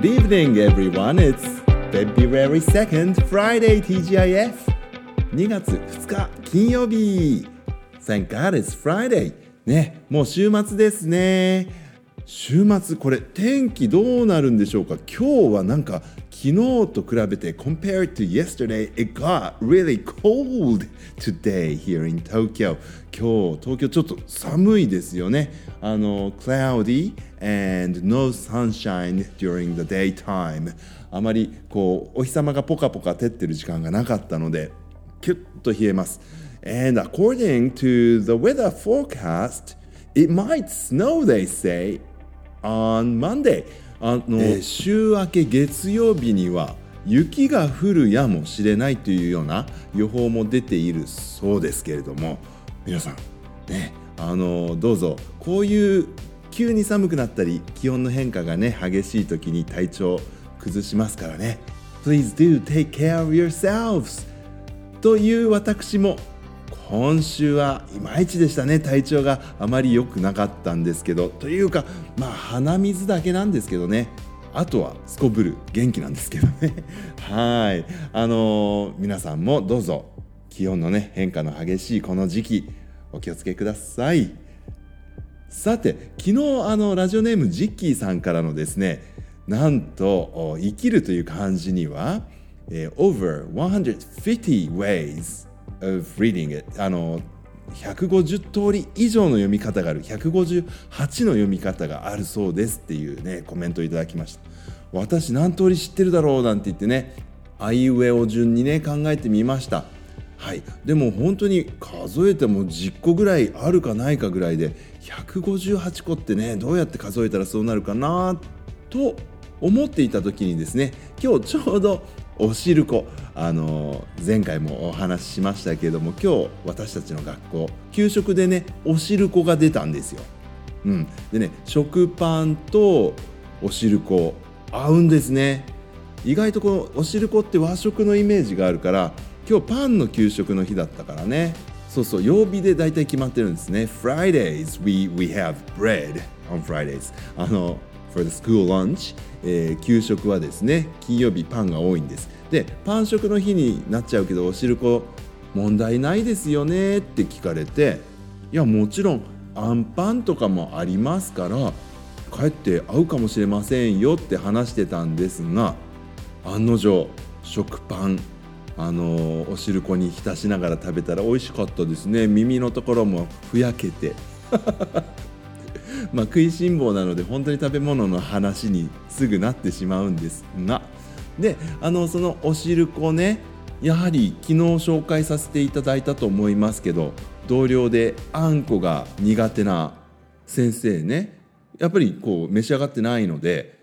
Good evening, everyone. It's February 2nd, Friday, TGIF. 2月2日、金曜日。Thank God it's Friday. ね、もう週末ですね。 週末、これ天気どうなるんでしょうか今日はなんか昨日と比べて compared to yesterday, it got really cold today here in Tokyo. 今日東京ちょっと寒いですよね。あの cloudy and no sunshine during the daytime. あまりこうお日様がポカポカ照ってる時間がなかったので、キュッと冷えます。And according to the weather forecast, it might snow, they say, on Monday. あの、えー、週明け月曜日には雪が降るやもしれないというような予報も出ているそうですけれども皆さんねあのどうぞ。こういう急に寒くなったり気温の変化がね激しい時に体調崩しますからね。Please do take care of yourselves という私も今週はいまいちでしたね。体調があまり良くなかったんですけど。というかまあ鼻水だけなんですけどね。あとはすこぶる元気なんですけどね。はい。あのー、皆さんもどうぞ気温のね変化の激しいこの時期お気をつけください。さて昨日あのラジオネームジッキーさんからのですねなんと生きるという漢字には、えー、over 150 ways of reading it. あの150通り以上の読み方がある。158の読み方があるそうですっていうねコメントをいただきました。私何通り知ってるだろうなんて言ってねあいうえお順にね考えてみました。はい。でも本当に数えても10個ぐらいあるかないかぐらいで158個ってねどうやって数えたらそうなるかなと思っていた時にですね今日ちょうどおしるこ。あの前回もお話ししましたけれども今日私たちの学校給食でねおしるこが出たんですよ。うん、でね食パンとおしるこ合うんですね。意外とこのおしるこって和食のイメージがあるから今日パンの給食の日だったからね。そうそう曜日で大体決まってるんですね。Fridays we, we have bread on Fridays. あの for the school lunch えー、給食はですね金曜日パンが多いんです。でパン食の日になっちゃうけどおしるこ問題ないですよねって聞かれていやもちろんあんパンとかもありますから帰って合うかもしれませんよって話してたんですが案の定食パンあのおしるこに浸しながら食べたら美味しかったですね。耳のところもふやけて。まあ、食いしん坊なので本当に食べ物の話にすぐなってしまうんですがであのそのおしるこねやはり昨日紹介させていただいたと思いますけど同僚であんこが苦手な先生ねやっぱりこう召し上がってないので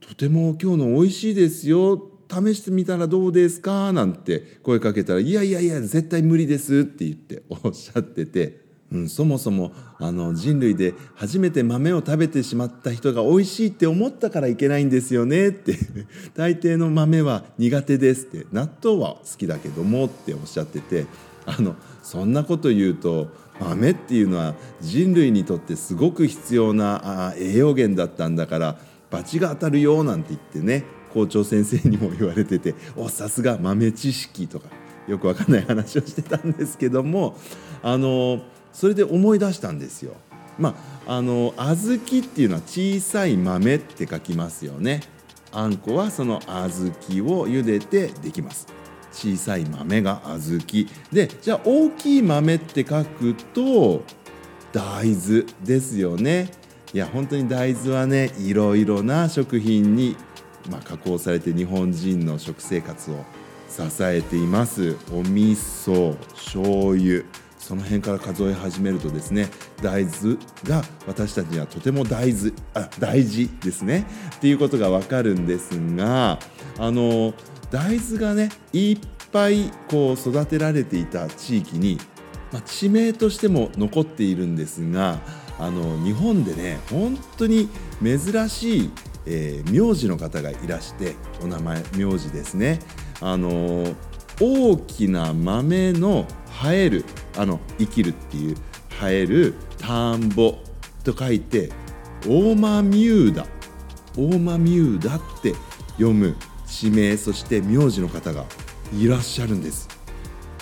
とても今日の美味しいですよ試してみたらどうですか？なんて声かけたらいやいやいや絶対無理ですって言っておっしゃっててうん、そもそもあの人類で初めて豆を食べてしまった人が美味しいって思ったからいけないんですよねって。大抵の豆は苦手ですって納豆は好きだけどもっておっしゃってて。あのそんなこと言うと豆っていうのは人類にとってすごく必要なあ栄養源だったんだから罰が当たるよなんて言ってね校長先生にも言われてて おさすが豆知識とかよくわかんない話をしてたんですけどもあのそれで思い出したんですよ。まあ、あの小豆っていうのは小さい豆って書きますよね。あんこはその小豆を茹でてできます。小さい豆が小豆でじゃあ大きい豆って書くと大豆ですよね。いや本当に大豆はねいろいろな食品に、まあ、加工されて日本人の食生活を支えていますお味噌醤油その辺から数え始めるとですね大豆が私たちにはとても大豆あ大事ですねっていうことがわかるんですがあの大豆がねいっぱいこう育てられていた地域に、まあ、地名としても残っているんですがあの日本でね本当に珍しい、えー、名字の方がいらしてお名前名字ですね。あの大きな豆の生えるあの生きるっていう生える田んぼと書いてオーマミューダ。大間ミューダって読む地名そして名字の方がいらっしゃるんです。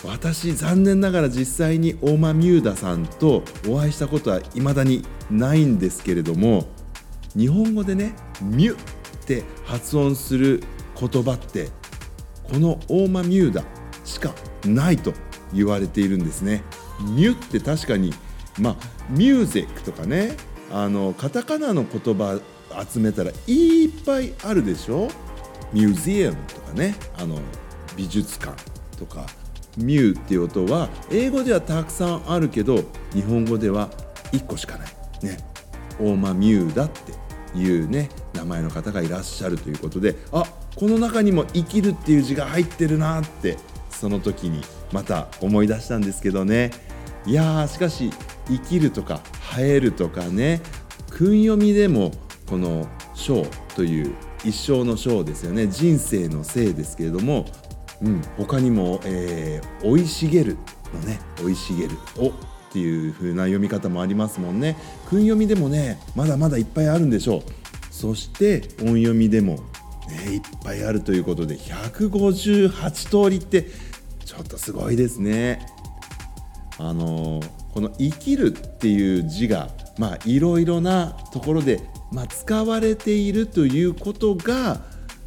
私残念ながら実際に大間ミューダさんとお会いしたことは未だにないんですけれども日本語でね「ミュ」って発音する言葉ってこの大間ミューダしかないと言われているんですね。ミュって確かにまあミュージックとかねあのカタカナの言葉集めたらいっぱいあるでしょ？ミュージアムとかねあの美術館とか。ミューっていう音は英語ではたくさんあるけど日本語では1個しかない。ね。大間ミューだっていうね名前の方がいらっしゃるということであこの中にも「生きる」っていう字が入ってるなってその時にまた思い出したんですけどね。いやーしかし「生きる」とか「生える」とかね訓読みでもこの「章」という一生の章ですよね。人生のせいですけれども、うん、他にも「えー、生い茂る」のね「生い茂る」をっていう風な読み方もありますもんね。訓読みでもねまだまだいっぱいあるんでしょう。そして音読みでもね、いっぱいあるということで158通りってちょっとすごいですね。あのこの「生きる」っていう字がいろいろなところで、まあ、使われているということが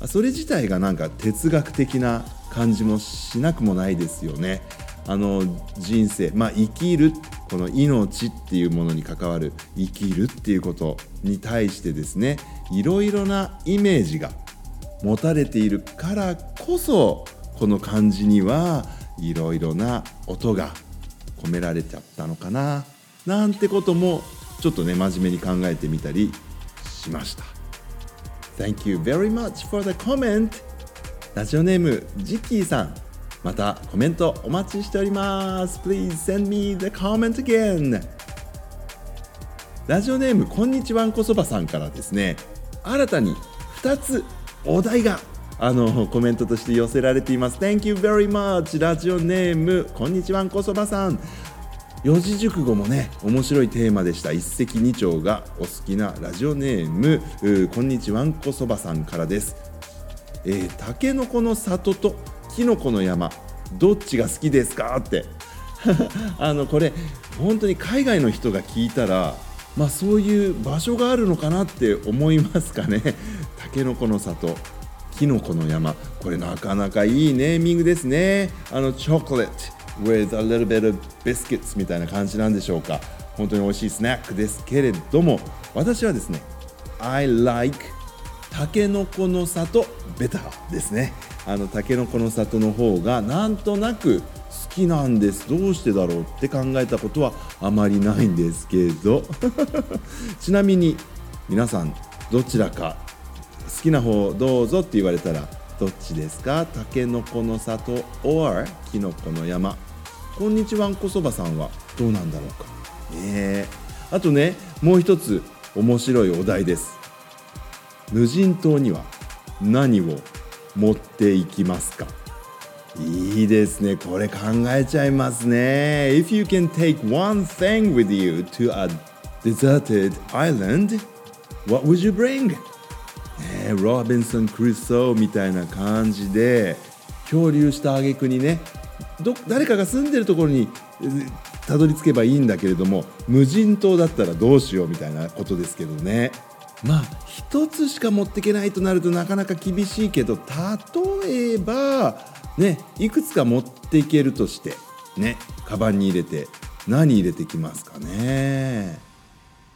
それ自体がなんか哲学的な感じもしなくもないですよね。あの人生、まあ、生きるこの命っていうものに関わる生きるっていうことに対してですねいろいろなイメージが持たれているからこそこの漢字にはいろいろな音が込められちゃったのかななんてこともちょっとね真面目に考えてみたりしました。Thank you very much for the comment. ラジオネームジッキーさんまたコメントお待ちしております。Please send me the comment again. ラジオネームこんにちはんこそばさんからですね。新たに2つお題があのコメントとして寄せられています。Thank you very much. ラジオネームこんにちはんこそばさん。四字熟語もね面白いテーマでした。一石二鳥がお好きなラジオネーム。こんにちはんこそばさんからです。えー、タケノコの里とキノコの山。どっちが好きですか？って。あのこれ本当に海外の人が聞いたらまあそういう場所があるのかなって思いますかね。たけのこの里。きのこの山。これなかなかいいネーミングですね。あのチョコレート with a little bit of biscuits みたいな感じなんでしょうか。本当に美味しいスナックですけれども。私はですね I like タケノコの里ベターですね。あのタケノコの里の方がなんとなく好きなんです。どうしてだろうって考えたことはあまりないんですけど。ちなみに皆さんどちらか好きな方どうぞって言われたらどっちですか？タケノコの里 or キノコの山。こんにちはんこそばさんはどうなんだろうか。ねあとねもう一つ面白いお題です。無人島には何を持っていきますか？いいですね。これ考えちゃいますね。If you can take one thing with you to a deserted island what would you bring? ねロビンソン・クルソーみたいな感じで漂流した挙句にねど誰かが住んでるところにたどり着けばいいんだけれども無人島だったらどうしようみたいなことですけどね。まあ一つしか持っていけないとなるとなかなか厳しいけど例えばねいくつか持っていけるとしてねカバンに入れて何入れてきますかね。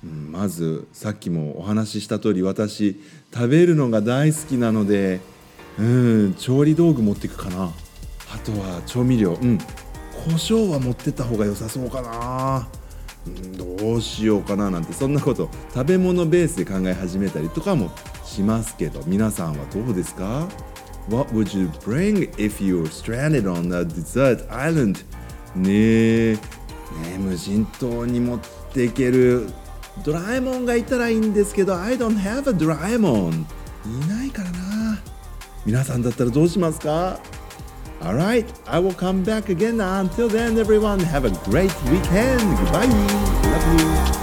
うん、まずさっきもお話しした通り私食べるのが大好きなのでうん調理道具持っていくかな。あとは調味料。うん胡椒は持ってった方が良さそうかな、どうしようかななんてそんなこと食べ物ベースで考え始めたりとかもしますけど皆さんはどうですか？What would you bring if you were stranded on a desert island? ねえ。ね無人島に持っていけるドラえもんがいたらいいんですけど I don't have a ドラえもんいないからな。皆さんだったらどうしますか？Alright, I will come back again. Until then, everyone, have a great weekend. Goodbye. Love you.